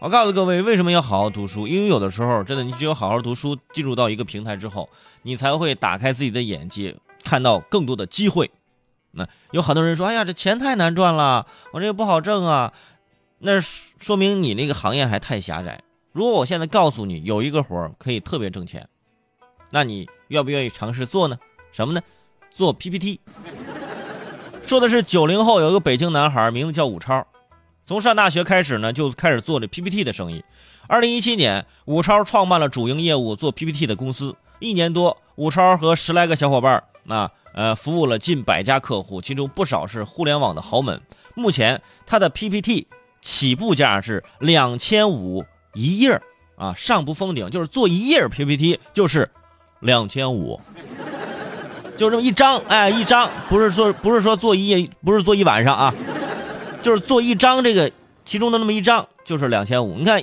我告诉各位，为什么要好好读书？因为有的时候，真的，你只有好好读书，进入到一个平台之后，你才会打开自己的眼界，看到更多的机会。那有很多人说：“哎呀，这钱太难赚了，我这也不好挣啊。”那说明你那个行业还太狭窄。如果我现在告诉你有一个活可以特别挣钱，那你愿不愿意尝试做呢？什么呢？做 PPT。说的是九零后有一个北京男孩，名字叫武超，从上大学开始呢就开始做这 PPT 的生意。二零一七年，武超创办了主营业务做 PPT 的公司。一年多，武超和十来个小伙伴啊，呃，服务了近百家客户，其中不少是互联网的豪门。目前，他的 PPT 起步价是两千五一页啊，上不封顶，就是做一页 PPT 就是两千五。就这么一张，哎，一张不是说不是说做一夜，不是做一晚上啊，就是做一张这个其中的那么一张就是两千五。你看，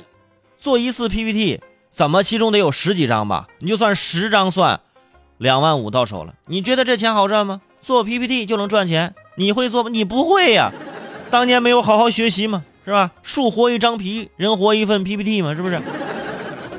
做一次 PPT 怎么其中得有十几张吧？你就算十张算，两万五到手了。你觉得这钱好赚吗？做 PPT 就能赚钱？你会做吗？你不会呀，当年没有好好学习嘛，是吧？树活一张皮，人活一份 PPT 嘛，是不是？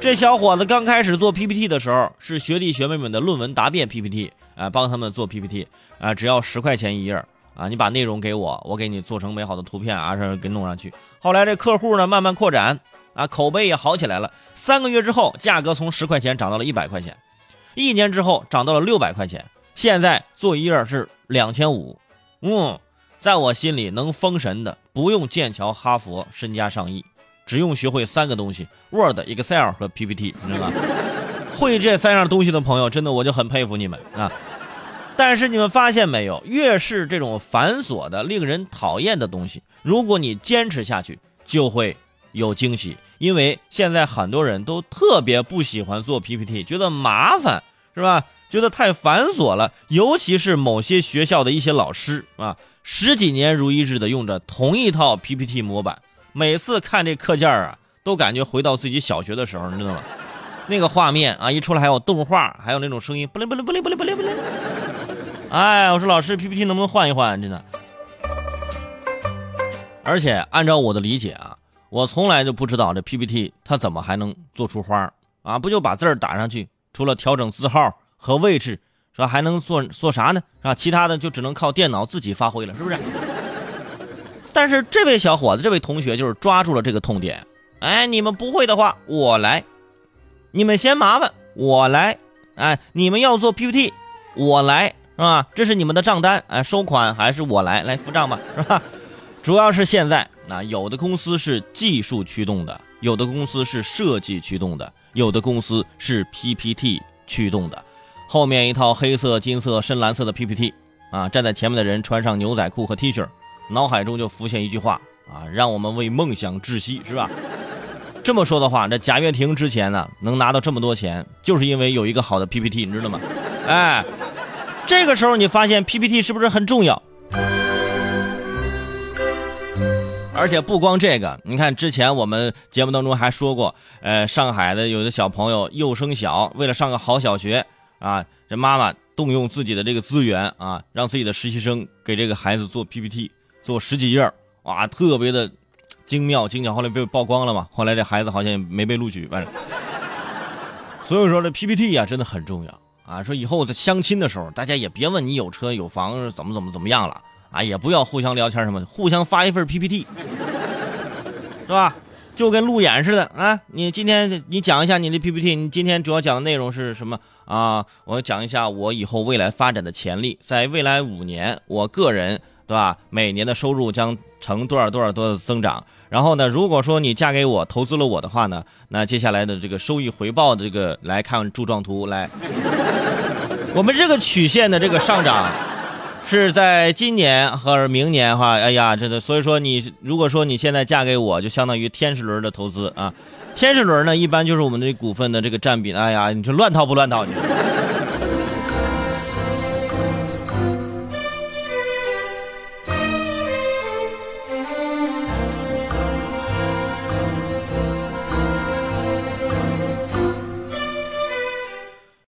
这小伙子刚开始做 PPT 的时候，是学弟学妹们的论文答辩 PPT，啊，帮他们做 PPT，啊，只要十块钱一页，啊，你把内容给我，我给你做成美好的图片啊，是给弄上去。后来这客户呢慢慢扩展，啊，口碑也好起来了。三个月之后，价格从十块钱涨到了一百块钱，一年之后涨到了六百块钱，现在做一页是两千五。嗯，在我心里能封神的，不用剑桥、哈佛，身家上亿。只用学会三个东西：Word、Excel 和 PPT，你知道吗？会这三样东西的朋友，真的我就很佩服你们啊！但是你们发现没有，越是这种繁琐的、令人讨厌的东西，如果你坚持下去，就会有惊喜。因为现在很多人都特别不喜欢做 PPT，觉得麻烦，是吧？觉得太繁琐了。尤其是某些学校的一些老师啊，十几年如一日的用着同一套 PPT 模板。每次看这课件啊，都感觉回到自己小学的时候，你知道吗？那个画面啊，一出来还有动画，还有那种声音，不灵不灵不灵不灵不灵不灵。哎，我说老师，PPT 能不能换一换？真的。而且按照我的理解啊，我从来就不知道这 PPT 它怎么还能做出花啊？不就把字儿打上去，除了调整字号和位置，是吧？还能做做啥呢？是吧？其他的就只能靠电脑自己发挥了，是不是？但是这位小伙子，这位同学就是抓住了这个痛点。哎，你们不会的话，我来；你们嫌麻烦，我来。哎，你们要做 PPT，我来，是吧？这是你们的账单，哎，收款还是我来，来付账吧，是吧？主要是现在，那有的公司是技术驱动的，有的公司是设计驱动的，有的公司是 PPT 驱动的。后面一套黑色、金色、深蓝色的 PPT，啊，站在前面的人穿上牛仔裤和 T 恤。脑海中就浮现一句话啊，让我们为梦想窒息，是吧？这么说的话，这贾跃亭之前呢能拿到这么多钱，就是因为有一个好的 PPT，你知道吗？哎，这个时候你发现 PPT 是不是很重要？而且不光这个，你看之前我们节目当中还说过，呃，上海的有的小朋友幼升小，为了上个好小学啊，这妈妈动用自己的这个资源啊，让自己的实习生给这个孩子做 PPT。做十几页哇，特别的精妙精巧。后来被曝光了嘛，后来这孩子好像也没被录取，反正。所以说这 PPT 呀，真的很重要啊。说以后在相亲的时候，大家也别问你有车有房怎么怎么怎么样了啊，也不要互相聊天什么，互相发一份 PPT，是吧？就跟路演似的啊。你今天你讲一下你的 PPT，你今天主要讲的内容是什么啊？我讲一下我以后未来发展的潜力，在未来五年，我个人。对吧？每年的收入将呈多少多少多的增长。然后呢，如果说你嫁给我，投资了我的话呢，那接下来的这个收益回报的这个来看柱状图来。我们这个曲线的这个上涨，是在今年和明年哈。哎呀，真的所以说你如果说你现在嫁给我，就相当于天使轮的投资啊。天使轮呢，一般就是我们的股份的这个占比。哎呀，你说乱套不乱套？你。